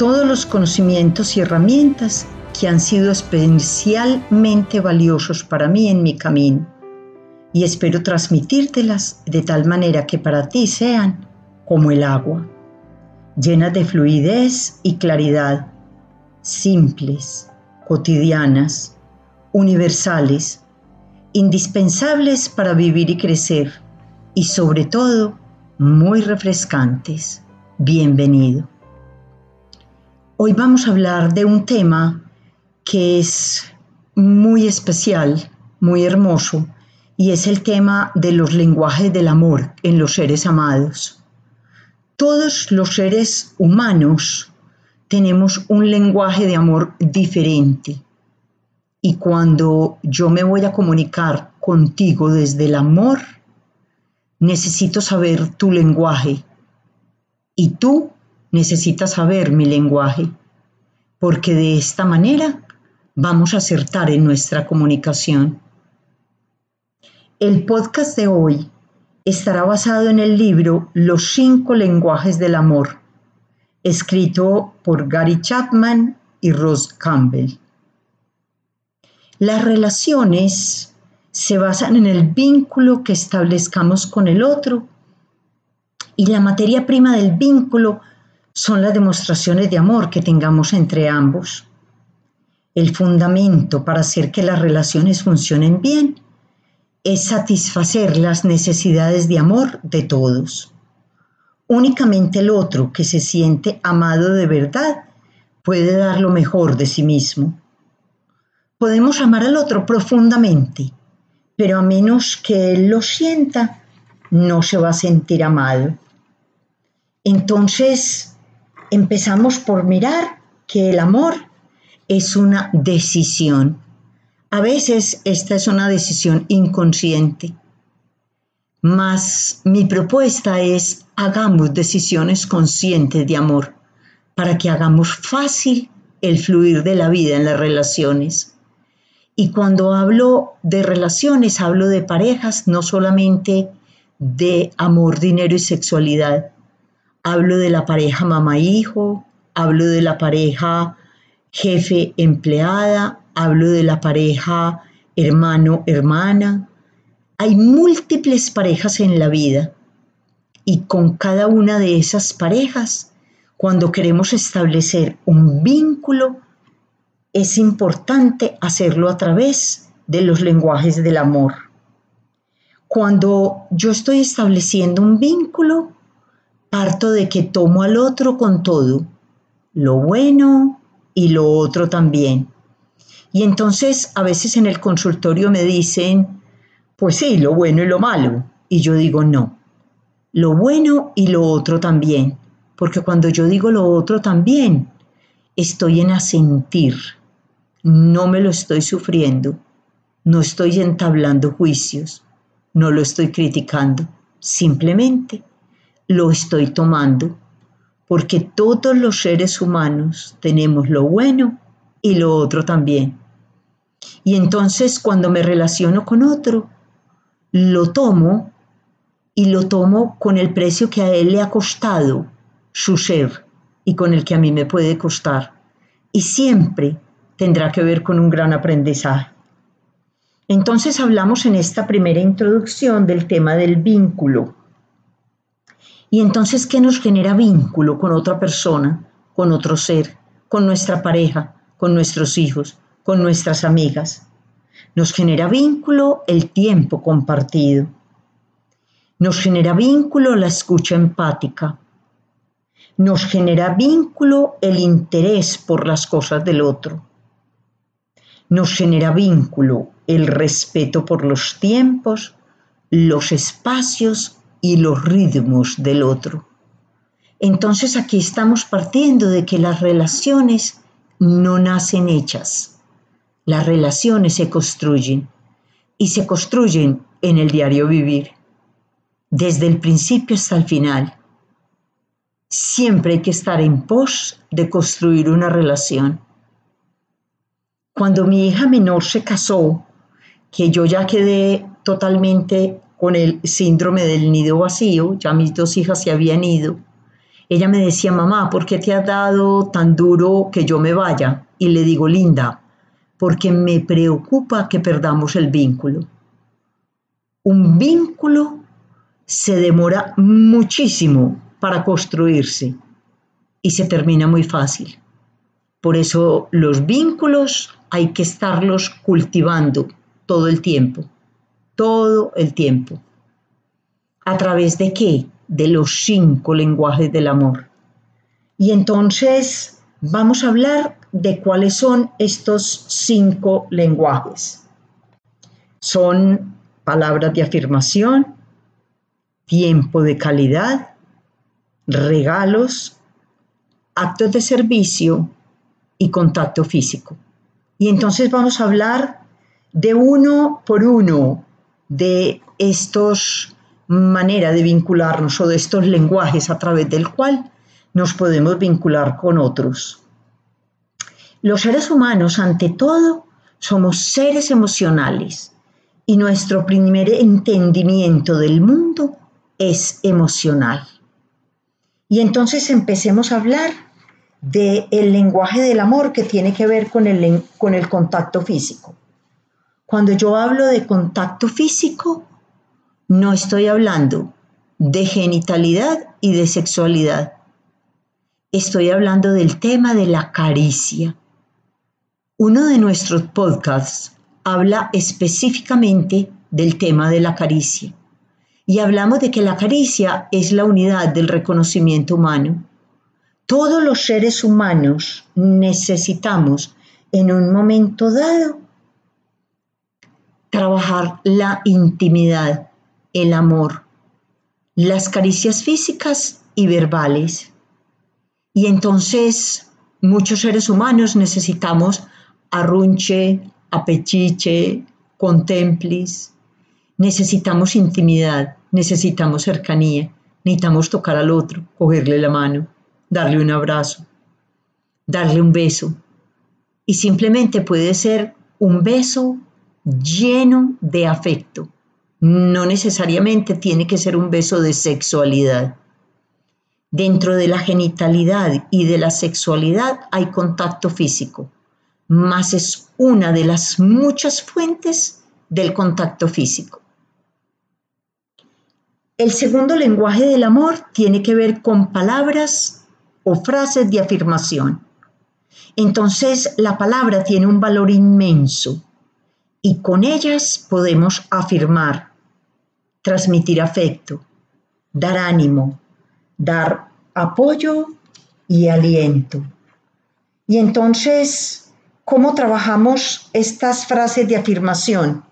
todos los conocimientos y herramientas que han sido especialmente valiosos para mí en mi camino y espero transmitírtelas de tal manera que para ti sean como el agua, llenas de fluidez y claridad, simples, cotidianas, universales, indispensables para vivir y crecer y sobre todo muy refrescantes. Bienvenido. Hoy vamos a hablar de un tema que es muy especial, muy hermoso, y es el tema de los lenguajes del amor en los seres amados. Todos los seres humanos tenemos un lenguaje de amor diferente. Y cuando yo me voy a comunicar contigo desde el amor, necesito saber tu lenguaje y tú necesitas saber mi lenguaje, porque de esta manera vamos a acertar en nuestra comunicación. El podcast de hoy estará basado en el libro Los cinco lenguajes del amor, escrito por Gary Chapman y Ross Campbell. Las relaciones se basan en el vínculo que establezcamos con el otro y la materia prima del vínculo son las demostraciones de amor que tengamos entre ambos. El fundamento para hacer que las relaciones funcionen bien es satisfacer las necesidades de amor de todos. Únicamente el otro que se siente amado de verdad puede dar lo mejor de sí mismo. Podemos amar al otro profundamente, pero a menos que él lo sienta, no se va a sentir amado. Entonces, empezamos por mirar que el amor es una decisión. A veces esta es una decisión inconsciente. Mas mi propuesta es hagamos decisiones conscientes de amor para que hagamos fácil el fluir de la vida en las relaciones. Y cuando hablo de relaciones, hablo de parejas, no solamente de amor, dinero y sexualidad, Hablo de la pareja mamá-hijo, hablo de la pareja jefe-empleada, hablo de la pareja hermano-hermana. Hay múltiples parejas en la vida y con cada una de esas parejas, cuando queremos establecer un vínculo, es importante hacerlo a través de los lenguajes del amor. Cuando yo estoy estableciendo un vínculo, parto de que tomo al otro con todo, lo bueno y lo otro también. Y entonces a veces en el consultorio me dicen, pues sí, lo bueno y lo malo. Y yo digo, no, lo bueno y lo otro también. Porque cuando yo digo lo otro también, estoy en asentir, no me lo estoy sufriendo, no estoy entablando juicios, no lo estoy criticando, simplemente lo estoy tomando, porque todos los seres humanos tenemos lo bueno y lo otro también. Y entonces cuando me relaciono con otro, lo tomo y lo tomo con el precio que a él le ha costado su ser y con el que a mí me puede costar. Y siempre tendrá que ver con un gran aprendizaje. Entonces hablamos en esta primera introducción del tema del vínculo y entonces, ¿qué nos genera vínculo con otra persona, con otro ser, con nuestra pareja, con nuestros hijos, con nuestras amigas? Nos genera vínculo el tiempo compartido. Nos genera vínculo la escucha empática. Nos genera vínculo el interés por las cosas del otro. Nos genera vínculo el respeto por los tiempos, los espacios y los ritmos del otro. Entonces aquí estamos partiendo de que las relaciones no nacen hechas. Las relaciones se construyen y se construyen en el diario vivir, desde el principio hasta el final. Siempre hay que estar en pos de construir una relación. Cuando mi hija menor se casó, que yo ya quedé totalmente con el síndrome del nido vacío, ya mis dos hijas se habían ido, ella me decía, mamá, ¿por qué te has dado tan duro que yo me vaya? Y le digo, linda, porque me preocupa que perdamos el vínculo. Un vínculo se demora muchísimo para construirse y se termina muy fácil. Por eso los vínculos hay que estarlos cultivando todo el tiempo, todo el tiempo. ¿A través de qué? De los cinco lenguajes del amor. Y entonces vamos a hablar de cuáles son estos cinco lenguajes. Son palabras de afirmación, tiempo de calidad, regalos, actos de servicio y contacto físico. Y entonces vamos a hablar de uno por uno de estos manera de vincularnos o de estos lenguajes a través del cual nos podemos vincular con otros. Los seres humanos, ante todo, somos seres emocionales y nuestro primer entendimiento del mundo es emocional. Y entonces empecemos a hablar del el lenguaje del amor que tiene que ver con el, con el contacto físico. Cuando yo hablo de contacto físico, no estoy hablando de genitalidad y de sexualidad. Estoy hablando del tema de la caricia. Uno de nuestros podcasts habla específicamente del tema de la caricia. Y hablamos de que la caricia es la unidad del reconocimiento humano. Todos los seres humanos necesitamos en un momento dado trabajar la intimidad, el amor, las caricias físicas y verbales. Y entonces muchos seres humanos necesitamos arrunche, apechiche, contemplis. Necesitamos intimidad, necesitamos cercanía, necesitamos tocar al otro, cogerle la mano, darle un abrazo, darle un beso. Y simplemente puede ser un beso lleno de afecto. No necesariamente tiene que ser un beso de sexualidad. Dentro de la genitalidad y de la sexualidad hay contacto físico, más es una de las muchas fuentes del contacto físico. El segundo lenguaje del amor tiene que ver con palabras o frases de afirmación. Entonces la palabra tiene un valor inmenso y con ellas podemos afirmar, transmitir afecto, dar ánimo, dar apoyo y aliento. Y entonces, ¿cómo trabajamos estas frases de afirmación?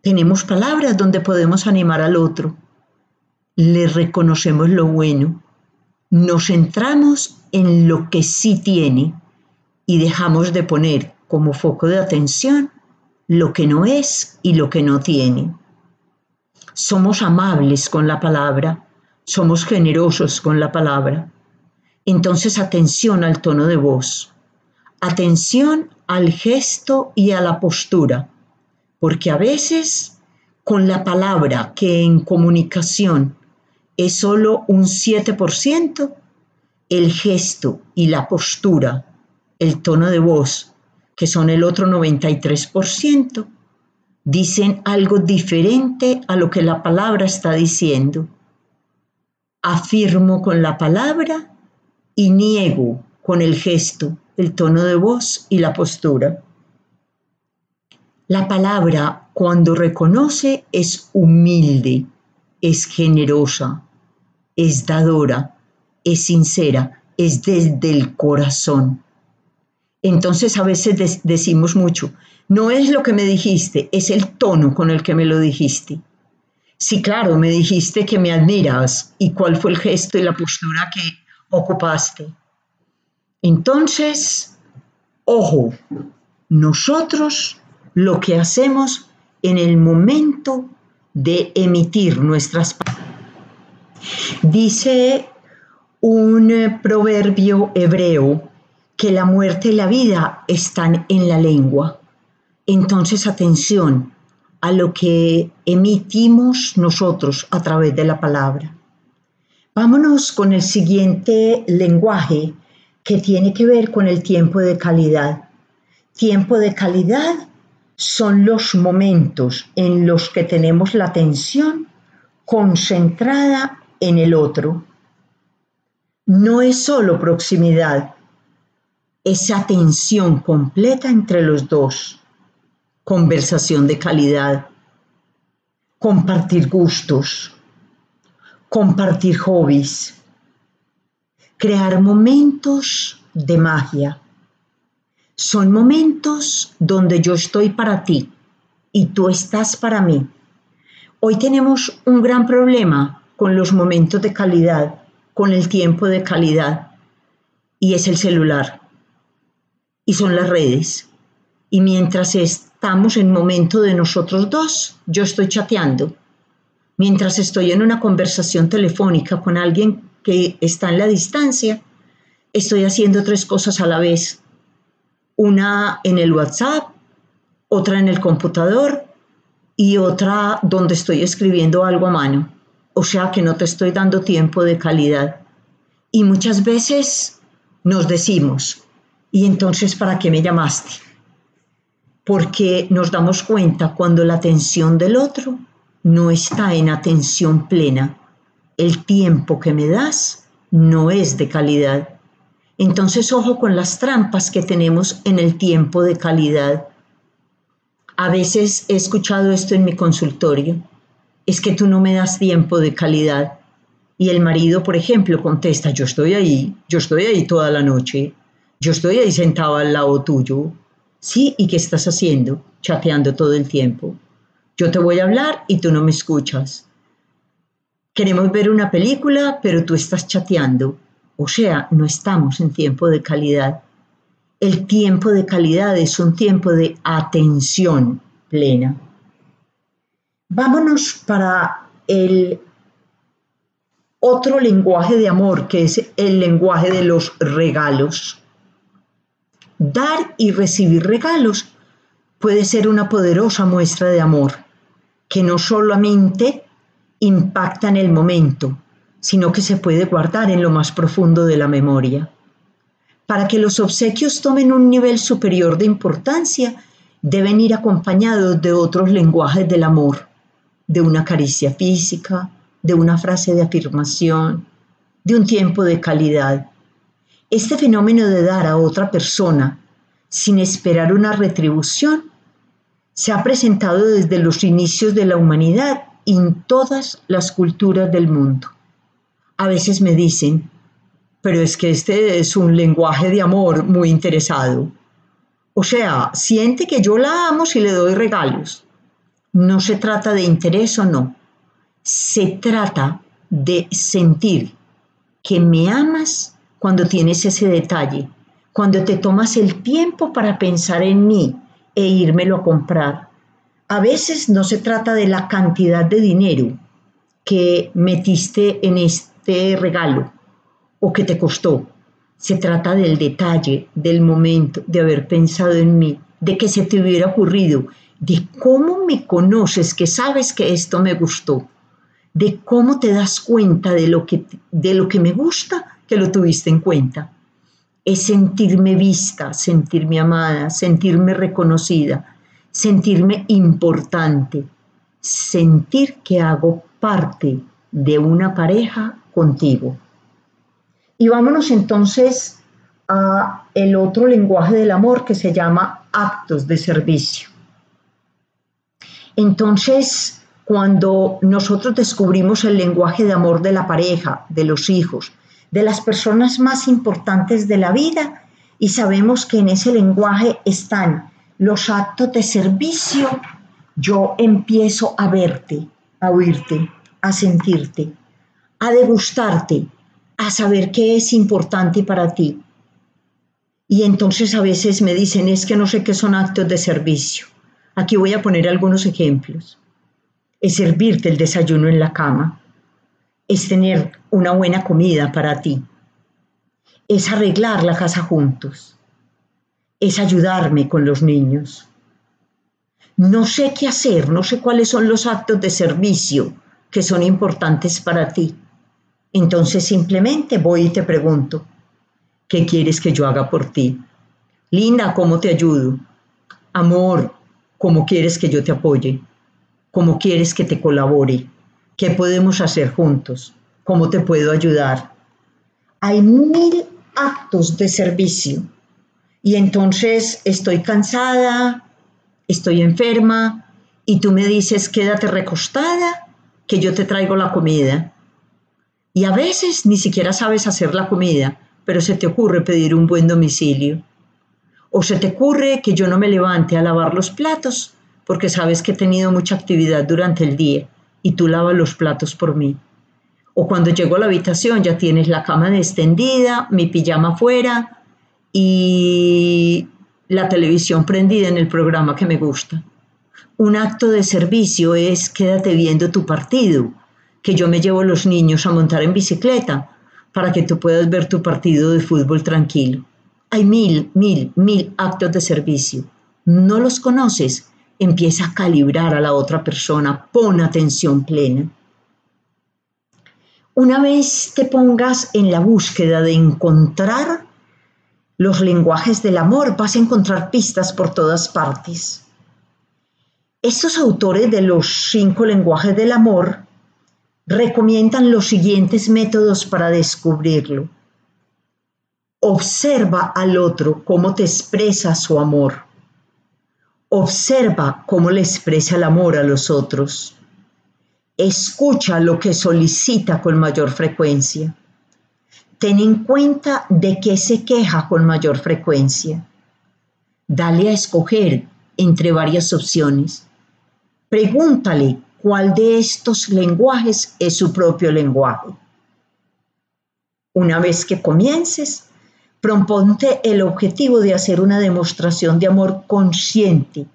Tenemos palabras donde podemos animar al otro, le reconocemos lo bueno, nos centramos en lo que sí tiene y dejamos de poner como foco de atención lo que no es y lo que no tiene. Somos amables con la palabra, somos generosos con la palabra. Entonces atención al tono de voz, atención al gesto y a la postura, porque a veces con la palabra que en comunicación es solo un 7%, el gesto y la postura, el tono de voz que son el otro 93%, dicen algo diferente a lo que la palabra está diciendo. Afirmo con la palabra y niego con el gesto, el tono de voz y la postura. La palabra cuando reconoce es humilde, es generosa, es dadora, es sincera, es desde el corazón. Entonces a veces decimos mucho, no es lo que me dijiste, es el tono con el que me lo dijiste. Sí, claro, me dijiste que me admiras y cuál fue el gesto y la postura que ocupaste. Entonces, ojo, nosotros lo que hacemos en el momento de emitir nuestras palabras. Dice un proverbio hebreo que la muerte y la vida están en la lengua. Entonces, atención a lo que emitimos nosotros a través de la palabra. Vámonos con el siguiente lenguaje que tiene que ver con el tiempo de calidad. Tiempo de calidad son los momentos en los que tenemos la atención concentrada en el otro. No es solo proximidad, es atención completa entre los dos, conversación de calidad, compartir gustos, compartir hobbies, crear momentos de magia. Son momentos donde yo estoy para ti y tú estás para mí. Hoy tenemos un gran problema con los momentos de calidad, con el tiempo de calidad, y es el celular, y son las redes. Y mientras estamos en momento de nosotros dos, yo estoy chateando. Mientras estoy en una conversación telefónica con alguien que está en la distancia, estoy haciendo tres cosas a la vez. Una en el WhatsApp, otra en el computador y otra donde estoy escribiendo algo a mano. O sea que no te estoy dando tiempo de calidad. Y muchas veces nos decimos, ¿y entonces para qué me llamaste? Porque nos damos cuenta cuando la atención del otro no está en atención plena el tiempo que me das no es de calidad. Entonces, ojo con las trampas que tenemos en el tiempo de calidad. A veces he escuchado esto en mi consultorio. Es que tú no me das tiempo de calidad. Y el marido, por ejemplo, contesta, yo estoy ahí, yo estoy ahí toda la noche, yo estoy ahí sentado al lado tuyo. Sí, ¿y qué estás haciendo? Chateando todo el tiempo. Yo te voy a hablar y tú no me escuchas. Queremos ver una película, pero tú estás chateando. O sea, no estamos en tiempo de calidad. El tiempo de calidad es un tiempo de atención plena. Vámonos para el otro lenguaje de amor, que es el lenguaje de los regalos. Dar y recibir regalos puede ser una poderosa muestra de amor, que no solamente impacta en el momento, sino que se puede guardar en lo más profundo de la memoria. Para que los obsequios tomen un nivel superior de importancia, deben ir acompañados de otros lenguajes del amor, de una caricia física, de una frase de afirmación, de un tiempo de calidad. Este fenómeno de dar a otra persona sin esperar una retribución se ha presentado desde los inicios de la humanidad en todas las culturas del mundo. A veces me dicen, pero es que este es un lenguaje de amor muy interesado. O sea, siente que yo la amo si le doy regalos. No se trata de interés o no. Se trata de sentir que me amas cuando tienes ese detalle, cuando te tomas el tiempo para pensar en mí e írmelo a comprar a veces no se trata de la cantidad de dinero que metiste en este regalo o que te costó. Se trata del detalle, del momento, de haber pensado en mí, de que se te hubiera ocurrido, de cómo me conoces, que sabes que esto me gustó, de cómo te das cuenta de lo que, de lo que me gusta, que lo tuviste en cuenta. Es sentirme vista, sentirme amada, sentirme reconocida, sentirme importante, sentir que hago parte de una pareja contigo. Y vámonos entonces a el otro lenguaje del amor que se llama actos de servicio. Entonces, cuando nosotros descubrimos el lenguaje de amor de la pareja, de los hijos, de las personas más importantes de la vida, y sabemos que en ese lenguaje están los actos de servicio, yo empiezo a verte, a oírte, a sentirte, a degustarte, a saber qué es importante para ti. Y entonces a veces me dicen, es que no sé qué son actos de servicio. Aquí voy a poner algunos ejemplos. Es servirte el desayuno en la cama. Es tener una buena comida para ti. Es arreglar la casa juntos. Es ayudarme con los niños. No sé qué hacer, no sé cuáles son los actos de servicio que son importantes para ti entonces simplemente voy y te pregunto, ¿qué quieres que yo haga por ti? Linda, ¿cómo te ayudo? Amor, ¿cómo quieres que yo te apoye? ¿Cómo quieres que te colabore? ¿Qué podemos hacer juntos? ¿Cómo te puedo ayudar? Hay mil actos de servicio y entonces estoy cansada, estoy enferma y tú me dices quédate recostada que yo te traigo la comida y a veces ni siquiera sabes hacer la comida, pero se te ocurre pedir un buen domicilio. O se te ocurre que yo no me levante a lavar los platos porque sabes que he tenido mucha actividad durante el día y tú lavas los platos por mí. O cuando llego a la habitación ya tienes la cama extendida, mi pijama fuera y la televisión prendida en el programa que me gusta. Un acto de servicio es quédate viendo tu partido que yo me llevo los niños a montar en bicicleta para que tú puedas ver tu partido de fútbol tranquilo. Hay mil, mil, mil actos de servicio. ¿No los conoces? Empieza a calibrar a la otra persona, pon atención plena. Una vez te pongas en la búsqueda de encontrar los lenguajes del amor, vas a encontrar pistas por todas partes. Estos autores de los cinco lenguajes del amor recomiendan los siguientes métodos para descubrirlo. Observa al otro cómo te expresa su amor. Observa cómo le expresa el amor a los otros. Escucha lo que solicita con mayor frecuencia. Ten en cuenta de qué se queja con mayor frecuencia. Dale a escoger entre varias opciones. Pregúntale cuál de estos lenguajes es su propio lenguaje. Una vez que comiences, proponte el objetivo de hacer una demostración de amor consciente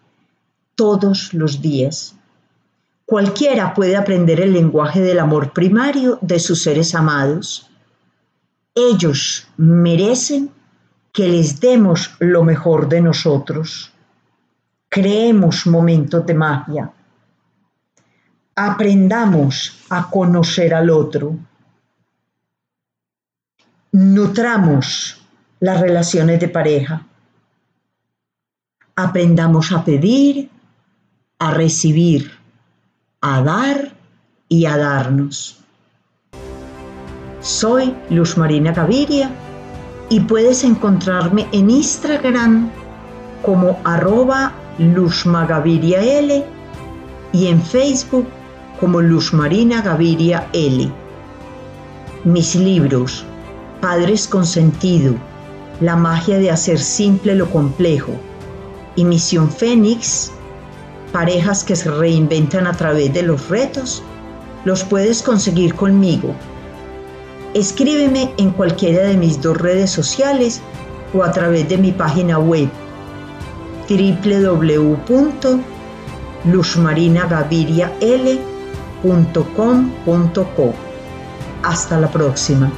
todos los días. Cualquiera puede aprender el lenguaje del amor primario de sus seres amados. Ellos merecen que les demos lo mejor de nosotros. Creemos momentos de magia aprendamos a conocer al otro, nutramos las relaciones de pareja, aprendamos a pedir, a recibir, a dar y a darnos. Soy Luz Marina Gaviria y puedes encontrarme en Instagram como arroba luzmagaviriaL y en Facebook como Luz Marina Gaviria L. Mis libros, Padres con Sentido, La magia de hacer simple lo complejo y Misión Fénix, parejas que se reinventan a través de los retos, los puedes conseguir conmigo. Escríbeme en cualquiera de mis dos redes sociales o a través de mi página web www.luzmarinagavirial.com.co. Hasta la próxima.